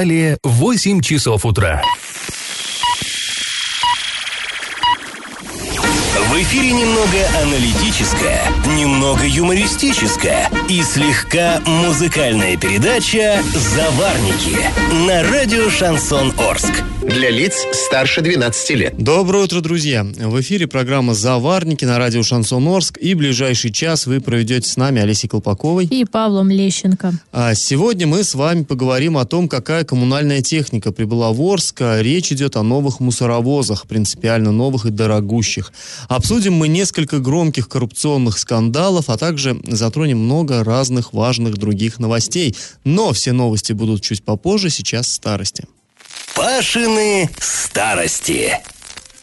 Далее 8 часов утра. Эфире немного аналитическая, немного юмористическая и слегка музыкальная передача «Заварники» на радио «Шансон Орск». Для лиц старше 12 лет. Доброе утро, друзья! В эфире программа «Заварники» на радио «Шансон Орск». И ближайший час вы проведете с нами Олесей Колпаковой. И Павлом Лещенко. А сегодня мы с вами поговорим о том, какая коммунальная техника прибыла в Орск. Речь идет о новых мусоровозах, принципиально новых и дорогущих. Обсудим мы несколько громких коррупционных скандалов, а также затронем много разных важных других новостей. Но все новости будут чуть попозже, сейчас старости. Пашины старости.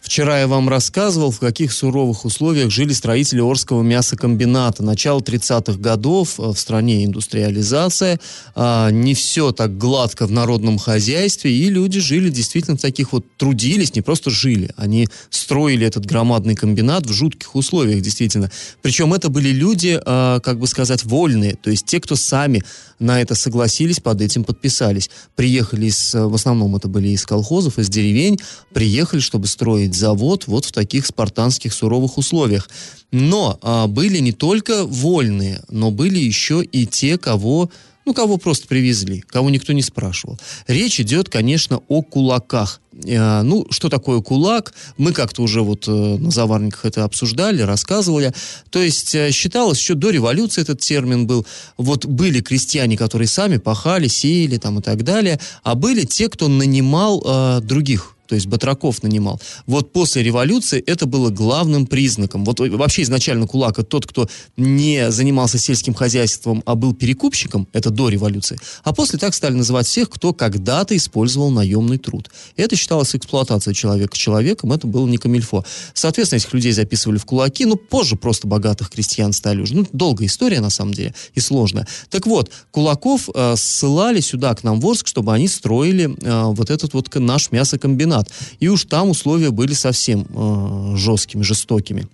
Вчера я вам рассказывал, в каких суровых условиях жили строители Орского мясокомбината. Начало 30-х годов э, в стране индустриализация, а, не все так гладко в народном хозяйстве, и люди жили действительно в таких вот, трудились, не просто жили, они строили этот громадный комбинат в жутких условиях, действительно. Причем это были люди, а, как бы сказать, вольные, то есть те, кто сами на это согласились, под этим подписались. Приехали из, в основном это были из колхозов, из деревень, приехали, чтобы строить завод вот в таких спартанских суровых условиях. Но а, были не только вольные, но были еще и те, кого ну, кого просто привезли, кого никто не спрашивал. Речь идет, конечно, о кулаках. Э, ну, что такое кулак? Мы как-то уже вот э, на заварниках это обсуждали, рассказывали. То есть э, считалось, еще до революции этот термин был. Вот были крестьяне, которые сами пахали, сеяли там и так далее, а были те, кто нанимал э, других то есть батраков нанимал. Вот после революции это было главным признаком. Вот вообще изначально кулак это тот, кто не занимался сельским хозяйством, а был перекупщиком, это до революции. А после так стали называть всех, кто когда-то использовал наемный труд. Это считалось эксплуатацией человека человеком, это было не камильфо. Соответственно, этих людей записывали в кулаки, но позже просто богатых крестьян стали уже. Ну, долгая история, на самом деле, и сложная. Так вот, кулаков э, ссылали сюда, к нам в Орск, чтобы они строили э, вот этот вот наш мясокомбинат чемпионат. И уж там условия были совсем э, жесткими, жестокими.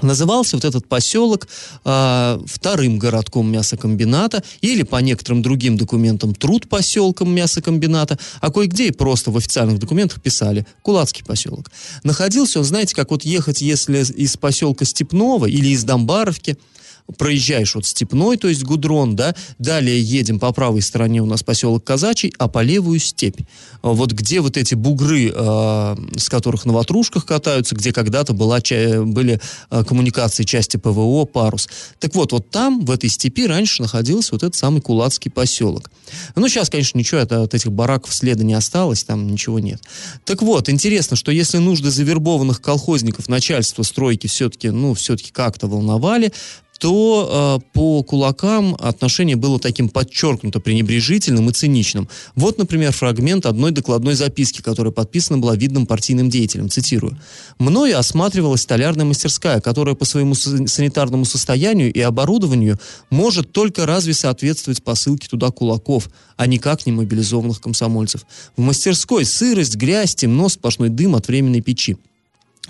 Назывался вот этот поселок э, вторым городком мясокомбината или по некоторым другим документам труд поселком мясокомбината, а кое-где и просто в официальных документах писали Кулацкий поселок. Находился он, знаете, как вот ехать, если из поселка Степного или из Домбаровки, проезжаешь вот Степной, то есть Гудрон, да, далее едем по правой стороне у нас поселок Казачий, а по левую степь. А вот где вот эти бугры, э, с которых на ватрушках катаются, где когда-то была, были э, коммуникации части ПВО, парус. Так вот, вот там, в этой степи, раньше находился вот этот самый Кулацкий поселок. Ну, сейчас, конечно, ничего от, от этих бараков следа не осталось, там ничего нет. Так вот, интересно, что если нужды завербованных колхозников начальство стройки все-таки, ну, все-таки как-то волновали, то э, по кулакам отношение было таким подчеркнуто пренебрежительным и циничным. Вот, например, фрагмент одной докладной записки, которая подписана была видным партийным деятелем. Цитирую. «Мною осматривалась столярная мастерская, которая по своему санитарному состоянию и оборудованию может только разве соответствовать посылке туда кулаков, а никак не мобилизованных комсомольцев. В мастерской сырость, грязь, темно, сплошной дым от временной печи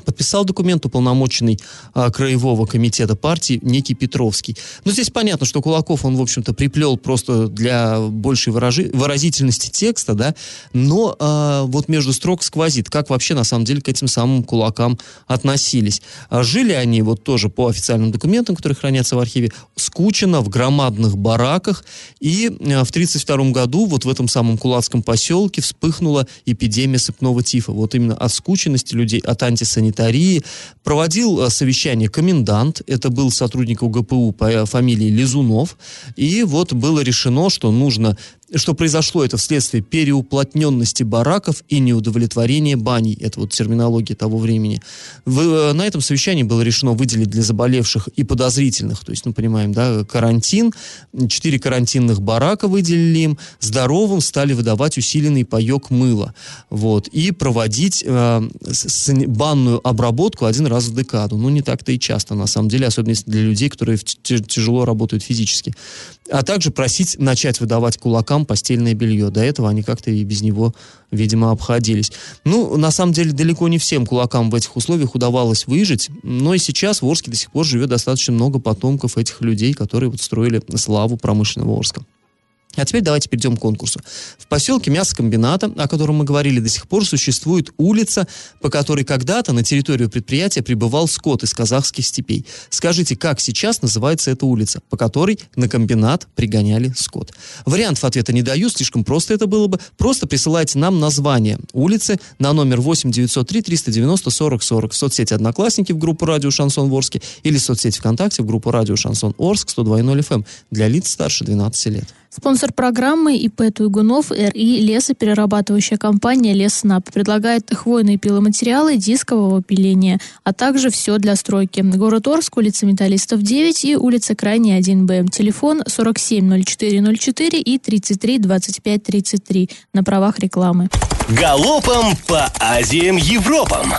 подписал документ уполномоченный а, краевого комитета партии некий Петровский. Но здесь понятно, что Кулаков он, в общем-то, приплел просто для большей выражи, выразительности текста, да, но а, вот между строк сквозит, как вообще на самом деле к этим самым кулакам относились. А, жили они вот тоже по официальным документам, которые хранятся в архиве, скучно в громадных бараках, и а, в 1932 году вот в этом самом кулацком поселке вспыхнула эпидемия сыпного тифа. Вот именно от скученности людей, от антисанитарии санитарии. Проводил э, совещание комендант, это был сотрудник УГПУ по э, фамилии Лизунов. И вот было решено, что нужно что произошло это вследствие переуплотненности бараков и неудовлетворения баней. Это вот терминология того времени. В, э, на этом совещании было решено выделить для заболевших и подозрительных, то есть, ну, понимаем, да, карантин. Четыре карантинных барака выделили им. Здоровым стали выдавать усиленный паек мыла. Вот. И проводить э, с, банную обработку один раз в декаду. Ну, не так-то и часто, на самом деле, особенно для людей, которые тяжело работают физически. А также просить начать выдавать кулакам старикам постельное белье. До этого они как-то и без него, видимо, обходились. Ну, на самом деле, далеко не всем кулакам в этих условиях удавалось выжить, но и сейчас в Орске до сих пор живет достаточно много потомков этих людей, которые вот строили славу промышленного Орска. А теперь давайте перейдем к конкурсу. В поселке мясокомбината, о котором мы говорили до сих пор, существует улица, по которой когда-то на территорию предприятия прибывал скот из казахских степей. Скажите, как сейчас называется эта улица, по которой на комбинат пригоняли скот? Вариантов ответа не даю, слишком просто это было бы. Просто присылайте нам название улицы на номер 8 903 390 40 40 в соцсети «Одноклассники» в группу «Радио Шансон Ворске» или в соцсети ВКонтакте в группу «Радио Шансон Орск» 102.0 FM эм для лиц старше 12 лет. Спонсор программы ИП Туйгунов РИ лесоперерабатывающая компания Леснап предлагает хвойные пиломатериалы дискового пиления, а также все для стройки. Город Орск, улица Металлистов 9 и улица Крайняя 1Б. Телефон 470404 и 33 25 33 на правах рекламы. Галопом по Азиям Европам!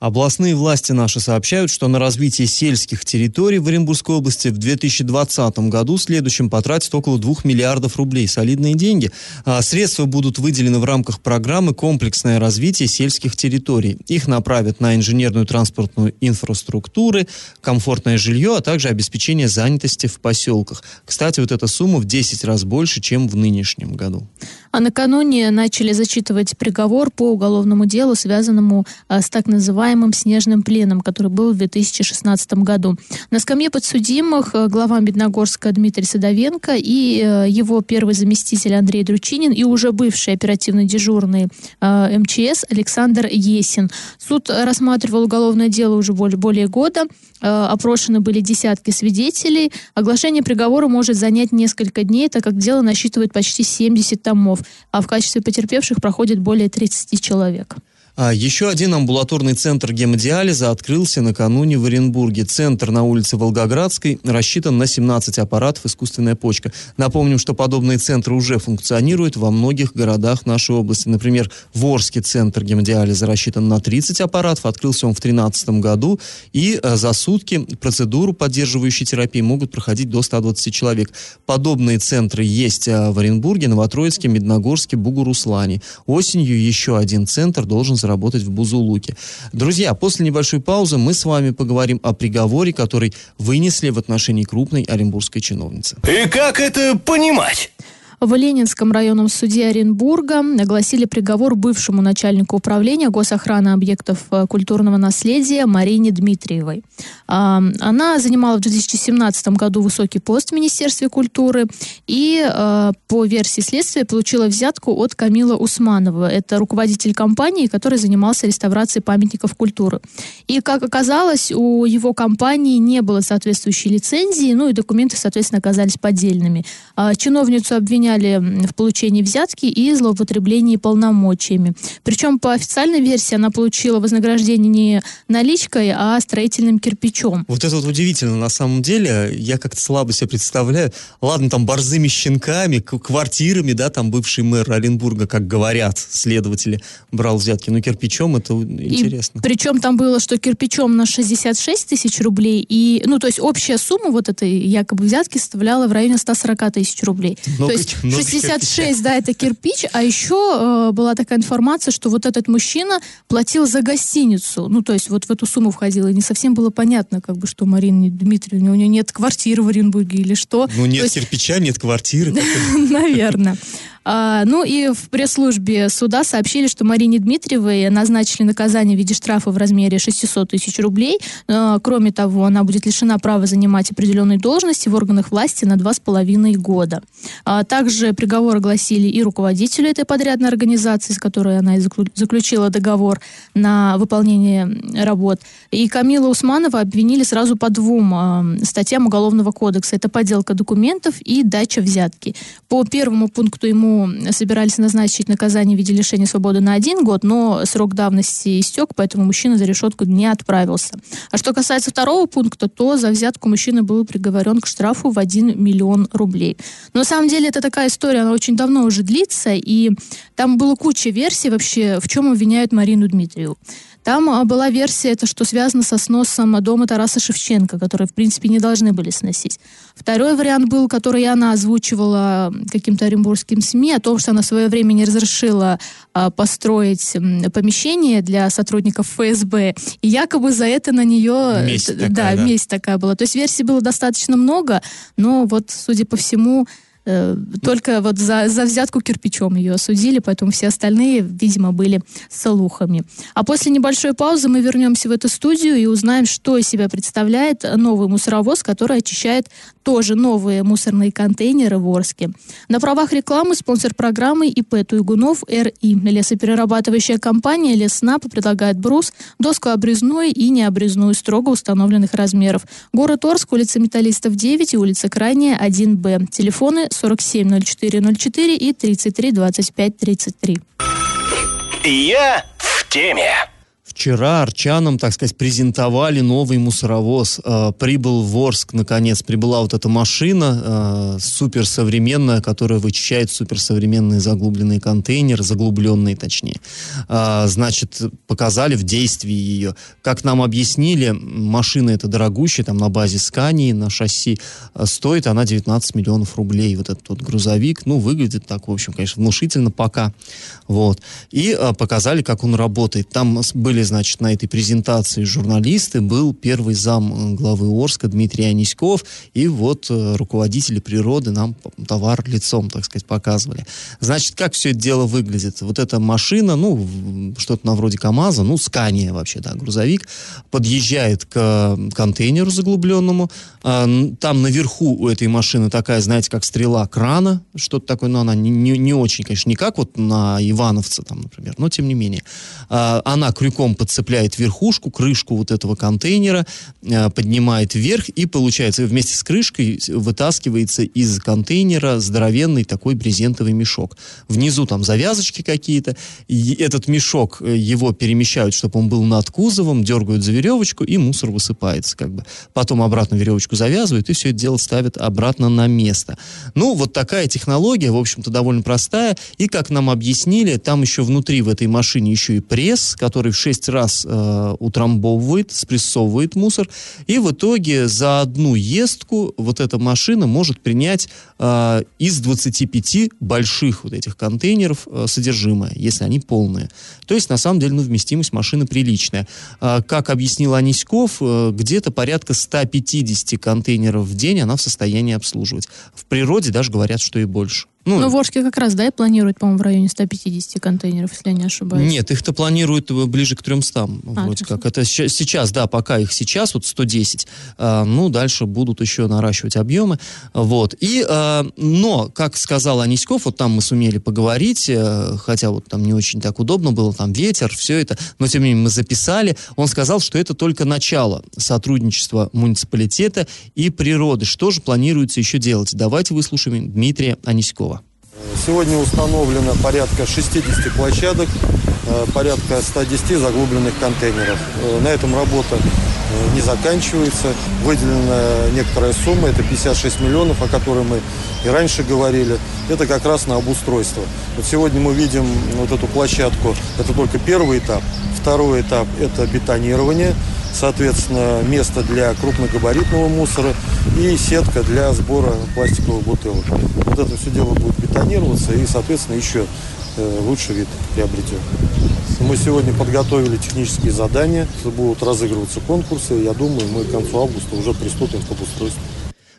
Областные власти наши сообщают, что на развитие сельских территорий в Оренбургской области в 2020 году следующем потратят около 2 миллиардов рублей. Солидные деньги. А средства будут выделены в рамках программы «Комплексное развитие сельских территорий». Их направят на инженерную транспортную инфраструктуру, комфортное жилье, а также обеспечение занятости в поселках. Кстати, вот эта сумма в 10 раз больше, чем в нынешнем году. А накануне начали зачитывать приговор по уголовному делу, связанному а, с так называемым снежным пленом, который был в 2016 году. На скамье подсудимых а, глава Медногорска Дмитрий Садовенко и а, его первый заместитель Андрей Дручинин и уже бывший оперативно дежурный а, МЧС Александр Есин. Суд рассматривал уголовное дело уже более, года. Опрошены были десятки свидетелей. Оглашение приговора может занять несколько дней, так как дело насчитывает почти 70 томов а в качестве потерпевших проходит более 30 человек. А еще один амбулаторный центр гемодиализа открылся накануне в Оренбурге. Центр на улице Волгоградской рассчитан на 17 аппаратов «Искусственная почка». Напомним, что подобные центры уже функционируют во многих городах нашей области. Например, Ворский центр гемодиализа рассчитан на 30 аппаратов, открылся он в 2013 году, и э, за сутки процедуру поддерживающей терапии могут проходить до 120 человек. Подобные центры есть э, в Оренбурге, Новотроицке, Медногорске, Бугуруслане. Осенью еще один центр должен заработать работать в Бузулуке. Друзья, после небольшой паузы мы с вами поговорим о приговоре, который вынесли в отношении крупной оренбургской чиновницы. И как это понимать? В Ленинском районном суде Оренбурга огласили приговор бывшему начальнику управления госохраны объектов э, культурного наследия Марине Дмитриевой. А, она занимала в 2017 году высокий пост в Министерстве культуры и э, по версии следствия получила взятку от Камила Усманова. Это руководитель компании, который занимался реставрацией памятников культуры. И, как оказалось, у его компании не было соответствующей лицензии, ну и документы, соответственно, оказались поддельными. А, чиновницу обвиняли обвиняли в получении взятки и злоупотреблении полномочиями. Причем по официальной версии она получила вознаграждение не наличкой, а строительным кирпичом. Вот это вот удивительно на самом деле. Я как-то слабо себе представляю. Ладно, там борзыми щенками, квартирами, да, там бывший мэр Оренбурга, как говорят следователи, брал взятки. Но кирпичом это интересно. И, причем там было, что кирпичом на 66 тысяч рублей. И, ну, то есть общая сумма вот этой якобы взятки составляла в районе 140 тысяч рублей. Но то есть 66, да, это кирпич, а еще э, была такая информация, что вот этот мужчина платил за гостиницу, ну, то есть вот в эту сумму входило, и не совсем было понятно, как бы, что Марина Дмитриевна, у нее нет квартиры в Оренбурге или что. Ну, нет есть... кирпича, нет квартиры. Наверное. А, ну и в пресс-службе суда сообщили, что Марине Дмитриевой назначили наказание в виде штрафа в размере 600 тысяч рублей. А, кроме того, она будет лишена права занимать определенные должности в органах власти на два с половиной года. А, также приговор огласили и руководителю этой подрядной организации, с которой она и заключила договор на выполнение работ. И Камила Усманова обвинили сразу по двум статьям Уголовного кодекса. Это подделка документов и дача взятки. По первому пункту ему собирались назначить наказание в виде лишения свободы на один год, но срок давности истек, поэтому мужчина за решетку не отправился. А что касается второго пункта, то за взятку мужчина был приговорен к штрафу в 1 миллион рублей. Но на самом деле это такая история, она очень давно уже длится, и там было куча версий вообще, в чем обвиняют Марину Дмитриеву. Там а, была версия, это что связано со сносом дома Тараса Шевченко, который, в принципе, не должны были сносить. Второй вариант был, который она озвучивала каким-то оренбургским СМИ, о том, что она в свое время не разрешила а, построить помещение для сотрудников ФСБ, и якобы за это на нее... Месть такая, да, да, месть такая была. То есть версий было достаточно много, но вот, судя по всему, Э, только вот за, за взятку кирпичом ее осудили, поэтому все остальные, видимо, были слухами. А после небольшой паузы мы вернемся в эту студию и узнаем, что из себя представляет новый мусоровоз, который очищает тоже новые мусорные контейнеры в Орске. На правах рекламы спонсор программы ИП Туйгунов РИ. Лесоперерабатывающая компания Леснап предлагает брус, доску обрезную и необрезную строго установленных размеров. Город Орск, улица Металлистов 9 и улица Крайняя 1Б. Телефоны 470404 и 332533. Я в теме. Вчера арчанам, так сказать, презентовали новый мусоровоз. Э, прибыл в Орск, наконец, прибыла вот эта машина э, суперсовременная, которая вычищает суперсовременные заглубленные контейнеры, заглубленные точнее. Э, значит, показали в действии ее. Как нам объяснили, машина эта дорогущая, там на базе Скании, на шасси, э, стоит она 19 миллионов рублей. Вот этот вот грузовик, ну, выглядит так, в общем, конечно, внушительно пока. Вот. И э, показали, как он работает. Там были значит, на этой презентации журналисты, был первый зам э, главы Орска Дмитрий Аниськов, и вот э, руководители природы нам товар лицом, так сказать, показывали. Значит, как все это дело выглядит? Вот эта машина, ну, что-то на вроде КАМАЗа, ну, Скания вообще, да, грузовик, подъезжает к контейнеру заглубленному, а, там наверху у этой машины такая, знаете, как стрела крана, что-то такое, но она не, не, не очень, конечно, не как вот на Ивановце, там, например, но тем не менее. А, она крюком подцепляет верхушку, крышку вот этого контейнера, э, поднимает вверх, и получается вместе с крышкой вытаскивается из контейнера здоровенный такой брезентовый мешок. Внизу там завязочки какие-то, этот мешок, э, его перемещают, чтобы он был над кузовом, дергают за веревочку, и мусор высыпается как бы. Потом обратно веревочку завязывают, и все это дело ставят обратно на место. Ну, вот такая технология, в общем-то, довольно простая, и, как нам объяснили, там еще внутри в этой машине еще и пресс, который в 6 6 раз э, утрамбовывает, спрессовывает мусор, и в итоге за одну ездку вот эта машина может принять э, из 25 больших вот этих контейнеров э, содержимое, если они полные. То есть, на самом деле, ну, вместимость машины приличная. Э, как объяснил Аниськов, э, где-то порядка 150 контейнеров в день она в состоянии обслуживать. В природе даже говорят, что и больше. Ну, ну, в Орске как раз, да, и планируют, по-моему, в районе 150 контейнеров, если я не ошибаюсь. Нет, их-то планируют э, ближе к 300, а, вроде как. Это сейчас, да, пока их сейчас, вот 110, а, ну, дальше будут еще наращивать объемы, вот. И, а, но, как сказал Аниськов, вот там мы сумели поговорить, а, хотя вот там не очень так удобно было, там ветер, все это, но тем не менее мы записали, он сказал, что это только начало сотрудничества муниципалитета и природы. Что же планируется еще делать? Давайте выслушаем Дмитрия Аниськова. Сегодня установлено порядка 60 площадок, э, порядка 110 заглубленных контейнеров. Э, на этом работа э, не заканчивается. Выделена некоторая сумма, это 56 миллионов, о которой мы и раньше говорили. Это как раз на обустройство. Вот сегодня мы видим вот эту площадку, это только первый этап. Второй этап – это бетонирование – соответственно, место для крупногабаритного мусора и сетка для сбора пластиковых бутылок. Вот это все дело будет бетонироваться и, соответственно, еще э, лучший вид приобретет. Мы сегодня подготовили технические задания, будут разыгрываться конкурсы. Я думаю, мы к концу августа уже приступим к обустройству.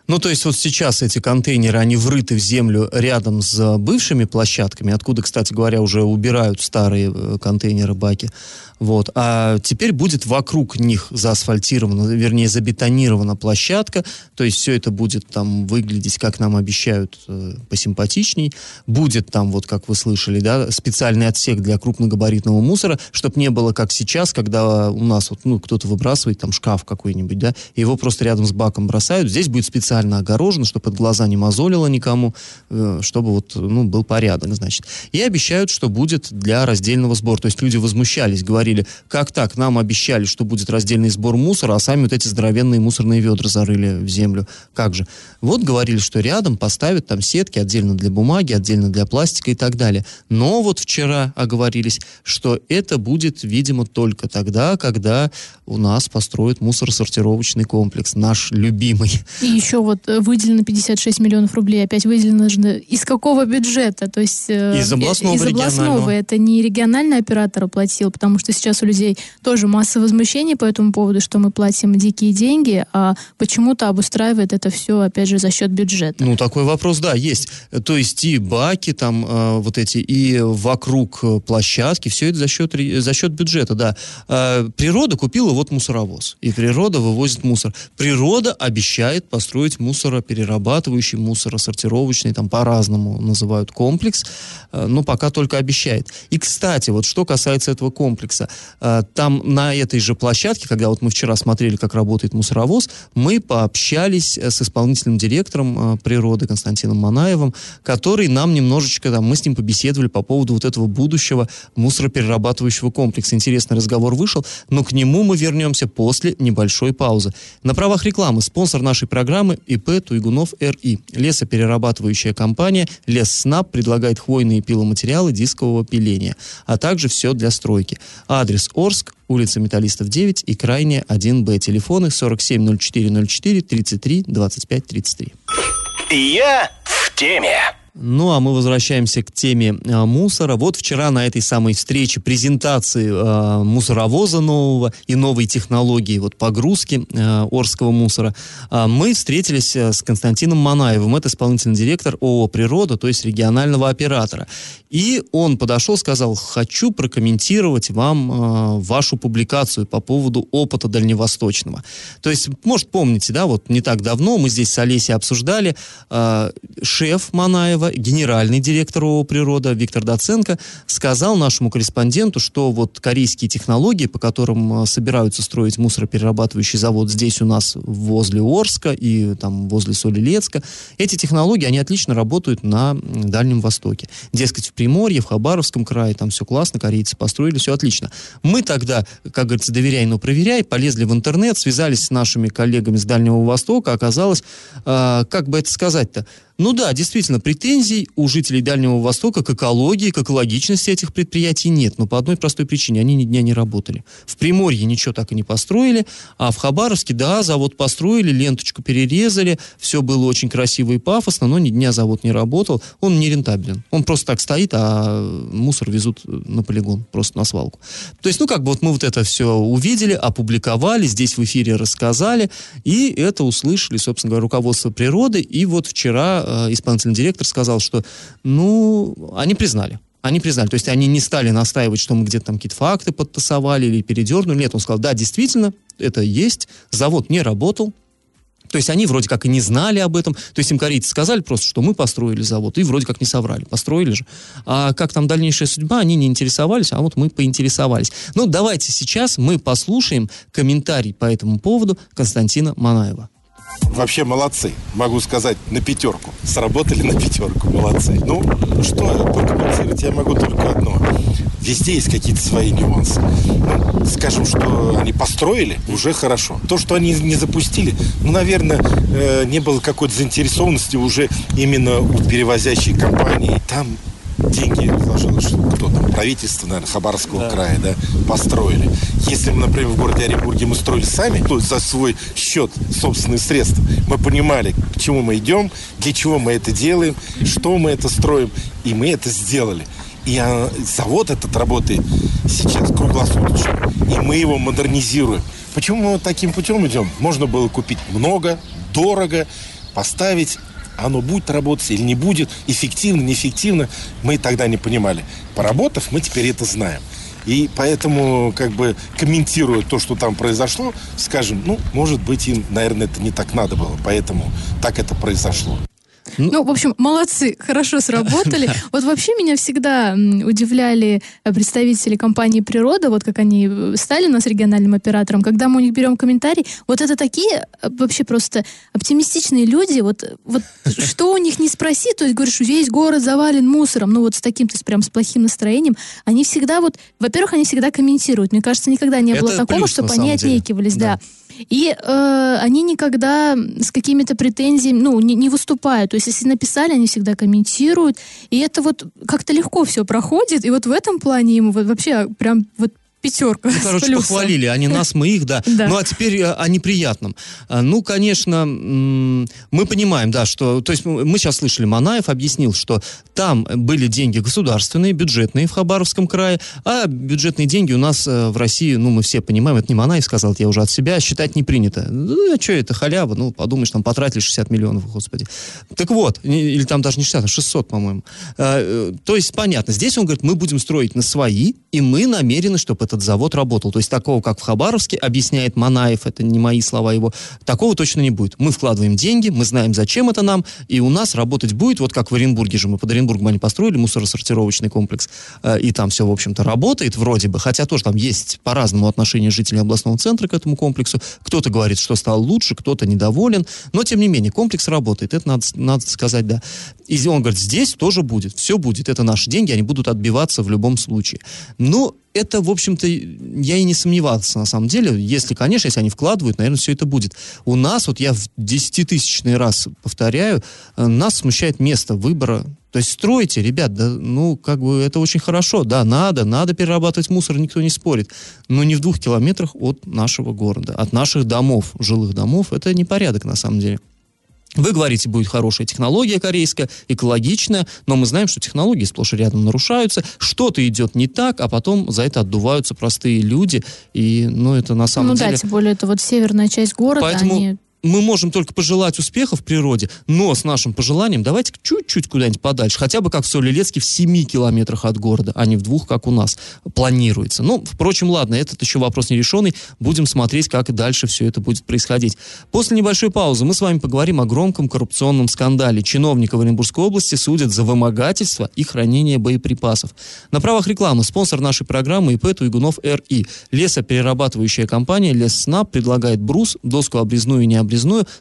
Ну, то есть вот сейчас эти контейнеры, они врыты в землю рядом с бывшими площадками, откуда, кстати говоря, уже убирают старые э, контейнеры, баки. Вот. А теперь будет вокруг них заасфальтирована, вернее, забетонирована площадка, то есть все это будет там выглядеть, как нам обещают, э, посимпатичней. Будет там, вот как вы слышали, да, специальный отсек для крупногабаритного мусора, чтобы не было как сейчас, когда у нас вот, ну, кто-то выбрасывает там шкаф какой-нибудь, да, его просто рядом с баком бросают. Здесь будет специально огорожено, чтобы под глаза не мозолило никому, э, чтобы вот, ну, был порядок, значит. И обещают, что будет для раздельного сбора. То есть люди возмущались, говорили, как так, нам обещали, что будет раздельный сбор мусора, а сами вот эти здоровенные мусорные ведра зарыли в землю. Как же? Вот говорили, что рядом поставят там сетки отдельно для бумаги, отдельно для пластика и так далее. Но вот вчера оговорились, что это будет, видимо, только тогда, когда у нас построят мусоросортировочный комплекс, наш любимый. И еще вот э, выделено 56 миллионов рублей, опять выделено из какого бюджета? То есть... э, Из областного, Из областного. Это не региональный оператор оплатил, потому что сейчас у людей тоже масса возмущений по этому поводу, что мы платим дикие деньги, а почему-то обустраивает это все, опять же, за счет бюджета. Ну, такой вопрос, да, есть. То есть и баки там э, вот эти, и вокруг э, площадки, все это за счет, за счет бюджета, да. Э, природа купила вот мусоровоз, и природа вывозит мусор. Природа обещает построить мусороперерабатывающий, мусоросортировочный, там по-разному называют комплекс, э, но пока только обещает. И, кстати, вот что касается этого комплекса, э, там на этой же площадке, когда вот мы вчера смотрели, как работает мусоровоз, мы пообщались э, с исполнительным директором э, природы Константином Манаевым, который нам немножечко, там, мы с ним побеседовали по поводу вот этого будущего мусороперерабатывающего комплекса. Интересный разговор вышел, но к нему мы вернемся после небольшой паузы. На правах рекламы спонсор нашей программы ИП Туйгунов РИ. Лесоперерабатывающая компания Лесснаб предлагает хвойные пиломатериалы дискового пиления, а также все для стройки. Адрес Орск, улица Металлистов 9 и крайняя 1Б. Телефоны 470404 33 25 33. Я в теме. Ну, а мы возвращаемся к теме э, мусора. Вот вчера на этой самой встрече презентации э, мусоровоза нового и новой технологии вот погрузки э, Орского мусора э, мы встретились э, с Константином Манаевым. Это исполнительный директор ООО «Природа», то есть регионального оператора. И он подошел, сказал, хочу прокомментировать вам э, вашу публикацию по поводу опыта дальневосточного. То есть, может, помните, да, вот не так давно мы здесь с Олесей обсуждали, э, шеф Манаева, генеральный директор ООО «Природа» Виктор Доценко сказал нашему корреспонденту, что вот корейские технологии, по которым э, собираются строить мусороперерабатывающий завод здесь у нас возле Орска и там возле Солилецка, эти технологии, они отлично работают на Дальнем Востоке. Дескать, в Приморье, в Хабаровском крае, там все классно, корейцы построили, все отлично. Мы тогда, как говорится, доверяй, но проверяй, полезли в интернет, связались с нашими коллегами с Дальнего Востока, оказалось, э, как бы это сказать-то, ну да, действительно, претензий у жителей Дальнего Востока к экологии, к экологичности этих предприятий нет. Но по одной простой причине. Они ни дня не работали. В Приморье ничего так и не построили, а в Хабаровске, да, завод построили, ленточку перерезали, все было очень красиво и пафосно, но ни дня завод не работал. Он не рентабелен. Он просто так стоит, а мусор везут на полигон, просто на свалку. То есть, ну как бы вот мы вот это все увидели, опубликовали, здесь в эфире рассказали, и это услышали, собственно говоря, руководство природы, и вот вчера э, исполнительный директор сказал, что, ну, они признали. Они признали, то есть они не стали настаивать, что мы где-то там какие-то факты подтасовали или передернули. Нет, он сказал, да, действительно, это есть, завод не работал, то есть они вроде как и не знали об этом. То есть им корейцы сказали просто, что мы построили завод, и вроде как не соврали. Построили же. А как там дальнейшая судьба, они не интересовались, а вот мы поинтересовались. Ну, давайте сейчас мы послушаем комментарий по этому поводу Константина Манаева. Вообще молодцы, могу сказать, на пятерку. Сработали на пятерку, молодцы. Ну, что прокомментировать, я могу только одно. Везде есть какие-то свои нюансы. Ну, скажем, что они построили, уже хорошо. То, что они не запустили, ну, наверное, э, не было какой-то заинтересованности уже именно у перевозящей компании. Там деньги вложилось, что кто там, правительство, наверное, Хабаровского края, да, построили. Если мы, например, в городе Оренбурге мы строили сами, то за свой счет, собственные средства, мы понимали, к чему мы идем, для чего мы это делаем, что мы это строим, и мы это сделали. И а, завод этот работает сейчас круглосуточно, и мы его модернизируем. Почему мы вот таким путем идем? Можно было купить много, дорого, поставить оно будет работать или не будет, эффективно, неэффективно, мы тогда не понимали. Поработав, мы теперь это знаем. И поэтому, как бы, комментируя то, что там произошло, скажем, ну, может быть, им, наверное, это не так надо было, поэтому так это произошло. Ну, в общем, молодцы, хорошо сработали. Вот вообще меня всегда удивляли э, представители компании «Природа», вот как они э, стали у нас региональным оператором, когда мы у них берем комментарий, вот это такие э, вообще просто оптимистичные люди, вот, вот что у них не спроси, то есть говоришь, весь город завален мусором, ну вот с таким, то есть прям с плохим настроением, они всегда вот, во-первых, они всегда комментируют. Мне кажется, никогда не было Это такого, плюс, чтобы они деле. отнекивались, Да. да. И э, они никогда с какими-то претензиями, ну, не, не выступают. То есть, если написали, они всегда комментируют. И это вот как-то легко все проходит. И вот в этом плане им вот вообще прям вот пятерка. Ну, короче, похвалили. Они нас, мы их, да. Да. Ну, а теперь э, о неприятном. А, Ну, конечно, мы понимаем, да, что... То есть мы сейчас слышали, Манаев объяснил, что там были деньги государственные, бюджетные в Хабаровском крае, а бюджетные деньги у нас э, в России, ну, мы все понимаем, это не Манаев сказал, я уже от себя, считать не принято. Ну, а что это, халява? Ну, подумаешь, там потратили 60 миллионов, господи. Так вот, или там даже не 60, а 600, по-моему. А, э, То есть, понятно, здесь он говорит, мы будем строить на свои, и мы намерены, чтобы этот завод работал. То есть, такого, как в Хабаровске, объясняет Манаев, это не мои слова его, такого точно не будет. Мы вкладываем деньги, мы знаем, зачем это нам, и у нас работать будет, вот как в Оренбурге же, мы под Оренбургом они построили мусоросортировочный комплекс, э, и там все, в общем-то, работает вроде бы, хотя тоже там есть по-разному отношение жителей областного центра к этому комплексу. Кто-то говорит, что стало лучше, кто-то недоволен, но, тем не менее, комплекс работает, это надо, надо сказать, да. И он говорит, здесь тоже будет, все будет, это наши деньги, они будут отбиваться в любом случае. Но это, в общем-то, я и не сомневался, на самом деле. Если, конечно, если они вкладывают, наверное, все это будет. У нас, вот я в десятитысячный раз повторяю, э, нас смущает место выбора. То есть стройте, ребят, да, ну, как бы это очень хорошо, да, надо, надо перерабатывать мусор, никто не спорит. Но не в двух километрах от нашего города, от наших домов, жилых домов. Это непорядок, на самом деле. Вы говорите, будет хорошая технология корейская, экологичная, но мы знаем, что технологии сплошь и рядом нарушаются, что-то идет не так, а потом за это отдуваются простые люди, и, ну, это на самом ну деле... да, тем более это вот северная часть города, Поэтому они мы можем только пожелать успехов в природе, но с нашим пожеланием давайте чуть-чуть куда-нибудь подальше, хотя бы как в Солилецке в 7 километрах от города, а не в двух, как у нас планируется. Ну, впрочем, ладно, этот еще вопрос нерешенный, будем смотреть, как дальше все это будет происходить. После небольшой паузы мы с вами поговорим о громком коррупционном скандале. Чиновников Оренбургской области судят за вымогательство и хранение боеприпасов. На правах рекламы спонсор нашей программы ИП Туйгунов РИ. Лесоперерабатывающая компания Лесснаб предлагает брус, доску обрезную и необрезную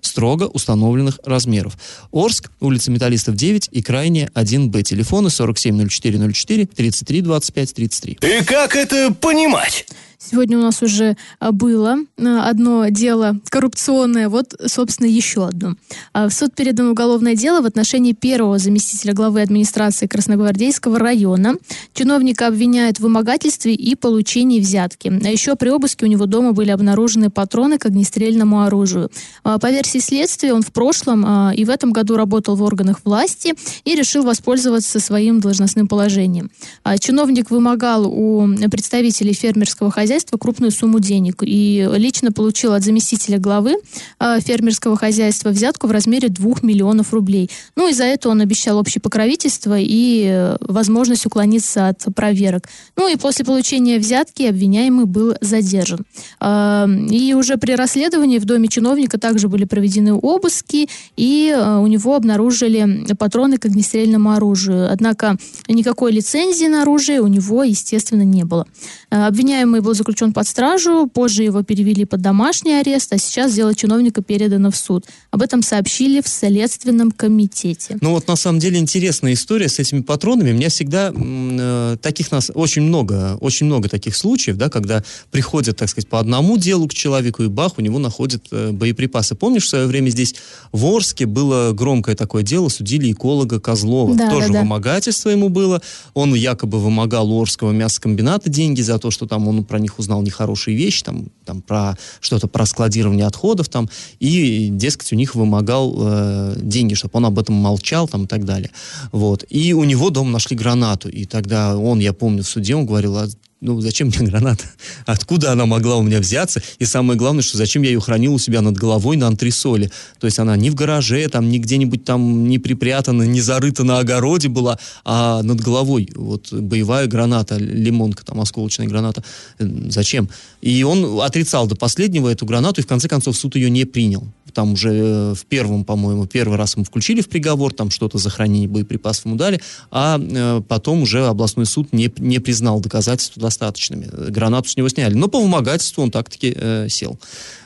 строго установленных размеров. Орск, улица Металлистов 9 и крайне 1Б. Телефоны 470404 33 25 33. И как это понимать? Сегодня у нас уже а, было а, одно дело коррупционное, вот, собственно, еще одно. А, В суд передано уголовное дело в отношении первого заместителя главы администрации Красногвардейского района. Чиновника обвиняют в вымогательстве и получении взятки. А еще при обыске у него дома были обнаружены патроны к огнестрельному оружию. По версии следствия, он в прошлом и в этом году работал в органах власти и решил воспользоваться своим должностным положением. Чиновник вымогал у представителей фермерского хозяйства крупную сумму денег и лично получил от заместителя главы а, фермерского хозяйства взятку в размере 2 миллионов рублей. Ну и за это он обещал общее покровительство и э, возможность уклониться от проверок. Ну и после получения взятки обвиняемый был задержан. А, И уже при расследовании в доме чиновника также были проведены обыски, и э, у него обнаружили патроны к огнестрельному оружию. Однако никакой лицензии на оружие у него, естественно, не было. Э, Обвиняемый был заключен под стражу, позже его перевели под домашний арест, а сейчас дело чиновника передано в суд. Об этом сообщили в Следственном комитете. Ну вот на самом деле интересная история с этими патронами. У меня всегда э, таких нас очень много, очень много таких случаев, да, когда приходят, так сказать, по одному делу к человеку и бах, у него находят э, боеприпасы. Помнишь, в свое время здесь в Орске было громкое такое дело, судили эколога Козлова. Да, Тоже да, да. вымогательство ему было. Он якобы вымогал у Орского мясокомбината деньги за то, что там он про них узнал нехорошие вещи, там, там про что-то про складирование отходов там, и, дескать, у них вымогал э, деньги, чтобы он об этом молчал там и так далее. Вот. И у него дома нашли гранату, и тогда он, я помню, в суде, он говорил, «А, ну, зачем мне граната? Откуда она могла у меня взяться? И самое главное, что зачем я ее хранил у себя над головой на антресоле? То есть она не в гараже, там, не где-нибудь там не припрятана, не зарыта на огороде была, а над головой. Вот боевая граната, лимонка, там, осколочная граната. Зачем? И он отрицал до последнего эту гранату, и в конце концов суд ее не принял. Там уже э, в первом, по-моему, первый раз ему включили в приговор, там что-то за хранение боеприпасов ему дали, а э, потом уже областной суд не, не признал доказательства достаточными. Гранату с него сняли. Но по вымогательству он так-таки э, сел.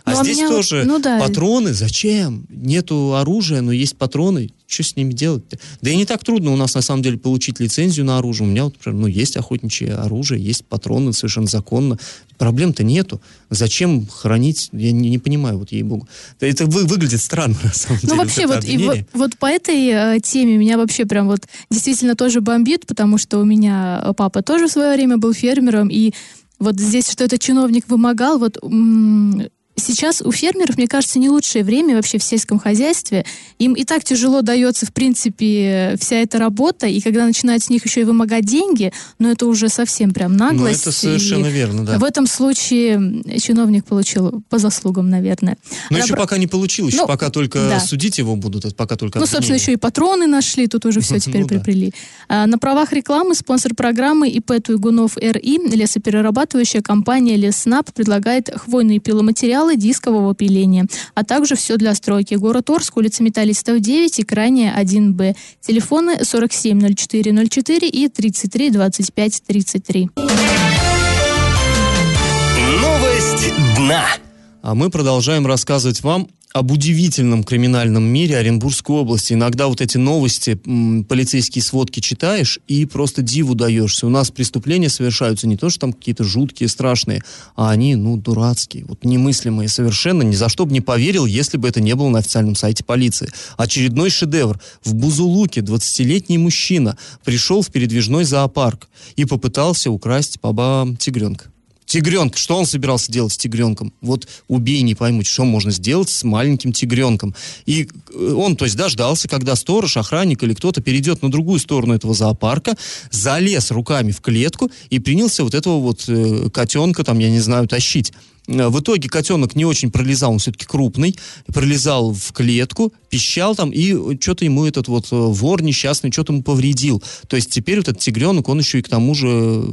А Ну, а здесь меня- тоже ну да. патроны. Зачем? Нету оружия, но есть патроны. Что с ними делать-то? Да и не так трудно у нас, на самом деле, получить лицензию на оружие. У меня, вот, например, ну, есть охотничье оружие, есть патроны совершенно законно. Проблем-то нету. Зачем хранить? Я не, не понимаю, вот ей-богу. Это вы- выглядит странно, на самом деле. Ну, вообще, это вот, и вот, вот по этой э, теме меня вообще прям вот действительно тоже бомбит, потому что у меня папа тоже в свое время был фермером, и Вот здесь, что этот чиновник вымогал, вот сейчас у фермеров, мне кажется, не лучшее время вообще в сельском хозяйстве. Им и так тяжело дается, в принципе, вся эта работа, и когда начинают с них еще и вымогать деньги, ну это уже совсем прям Ну, наглость. это совершенно И верно, да. В этом случае чиновник получил по заслугам, наверное. Но еще пока не получилось, еще Ну, пока только да. судить его будут, пока только Ну, собственно, еще и патроны нашли, тут уже все теперь Ну да. приплели. А, на правах рекламы спонсор программы ИП Туйгунов РИ, лесоперерабатывающая компания Леснаб предлагает хвойные пиломатериалы дискового пиления, а также все для стройки. Город Орск, улица Металлистов 9 и крайняя 1Б. Телефоны 470404 и 33 25 33. Новость дна. А мы продолжаем рассказывать вам об удивительном криминальном мире Оренбургской области. Иногда вот эти новости, полицейские сводки читаешь и просто диву даешься. У нас преступления совершаются не то, что там какие-то жуткие, страшные, а они, ну, дурацкие, вот немыслимые совершенно. Ни за что бы не поверил, если бы это не было на официальном сайте полиции. Очередной шедевр. В Бузулуке 20-летний мужчина пришел в передвижной зоопарк и попытался украсть баба тигренка. Тигренка, что он собирался делать с тигренком? Вот убей, не пойму, что можно сделать с маленьким тигренком. И э, он, то есть, дождался, когда сторож, охранник или кто-то перейдет на другую сторону этого зоопарка, залез руками в клетку и принялся вот этого вот э, котенка, там, я не знаю, тащить. Э, В итоге котенок не очень пролезал, он все-таки крупный, пролезал в клетку, пищал там, и что-то ему этот вот э, вор несчастный что-то ему повредил. То есть теперь вот этот тигренок, он еще и к тому же,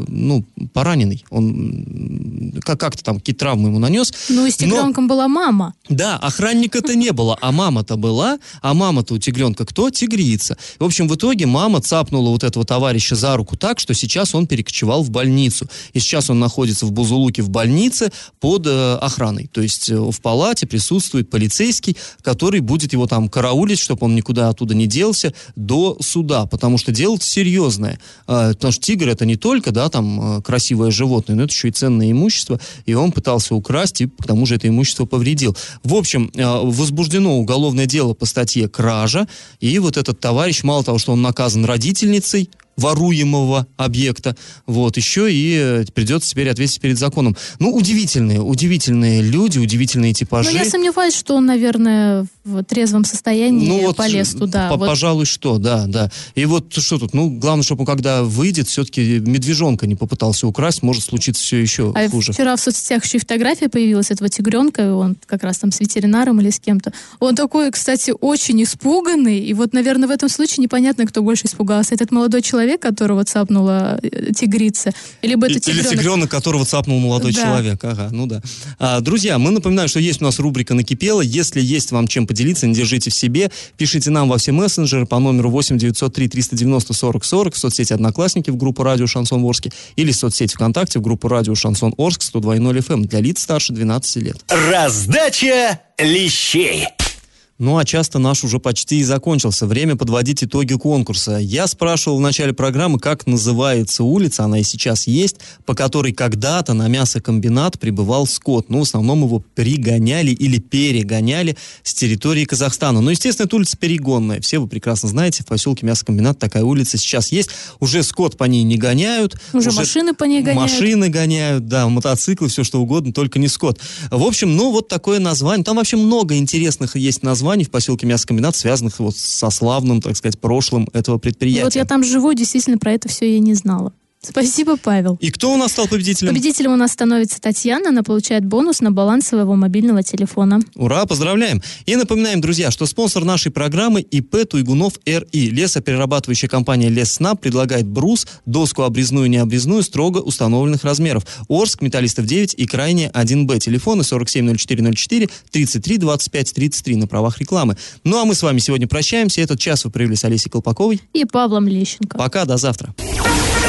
ну, пораненный. Он как- как-то там какие-то травмы ему нанес. Ну и с Но- тигренком была мама. да, охранника-то не было, а мама-то была, а мама-то у тигренка кто? Тигрица. В общем, в итоге мама цапнула вот этого товарища за руку так, что сейчас он перекочевал в больницу. И сейчас он находится в Бузулуке в больнице под э, охраной. То есть э, в палате присутствует полицейский, который будет его там караулить, чтобы он никуда оттуда не делся до суда, потому что дело серьезное. Э, потому что тигр это не только, да, там э, красивое животное, но это еще и ценное имущество, и он пытался украсть, и к тому же это имущество повредил. В общем, возбуждено уголовное дело по статье «Кража», и вот этот товарищ, мало того, что он наказан родительницей, воруемого объекта, вот, еще и э, придется теперь ответить перед законом. Ну, удивительные, удивительные люди, удивительные типажи. Ну, я сомневаюсь, что он, наверное, в трезвом состоянии Ну, вот, полез туда. по- Вот Пожалуй, что, да, да. И вот что тут, ну, главное, чтобы он, когда выйдет, все-таки медвежонка не попытался украсть, может случиться все еще А хуже. вчера в соцсетях еще и фотография появилась этого тигренка, и он как раз там с ветеринаром или с кем-то. Он такой, кстати, очень испуганный, и вот, наверное, в этом случае непонятно, кто больше испугался. Этот молодой человек, которого цапнула э, тигрица, либо это Или тигренок. тигренок, которого цапнул молодой Да. человек. Ага, ну да. А, друзья, мы напоминаем, что есть у нас рубрика «Накипело». Если есть вам чем поделиться, не держите в себе. Пишите нам во все мессенджеры по номеру 8 903 390 40 40 в соцсети «Одноклассники» в группу «Радио Шансон Орске» или в соцсети ВКонтакте в группу «Радио Шансон Орск» 102.0 FM для лиц старше 12 лет. Раздача лещей. Ну, а часто наш уже почти и закончился. Время подводить итоги конкурса. Я спрашивал в начале программы, как называется улица, она и сейчас есть, по которой когда-то на мясокомбинат прибывал скот. Ну, в основном его пригоняли или перегоняли с территории Казахстана. Ну, естественно, это улица Перегонная. Все вы прекрасно знаете, в поселке мясокомбинат такая улица сейчас есть. Уже скот по ней не гоняют. Уже машины по ней гоняют. Машины гоняют, да, мотоциклы, все что угодно, только не скот. В общем, ну, вот такое название. Там вообще много интересных есть названий в поселке мясокомбинат, связанных вот со славным, так сказать, прошлым этого предприятия. Вот я там живу, действительно про это все я не знала. Спасибо, Павел. И кто у нас стал победителем? Победителем у нас становится Татьяна. Она получает бонус на баланс своего мобильного телефона. Ура, поздравляем! И напоминаем, друзья, что спонсор нашей программы ИП Туйгунов РИ. Лесоперерабатывающая компания Леснаб предлагает брус, доску обрезную и необрезную строго установленных размеров. Орск, Металлистов 9 и крайне 1Б. Телефоны 470404 33 25 33 на правах рекламы. Ну а мы с вами сегодня прощаемся. Этот час вы провели с Олесей Колпаковой. И Павлом Лещенко. Пока, до завтра.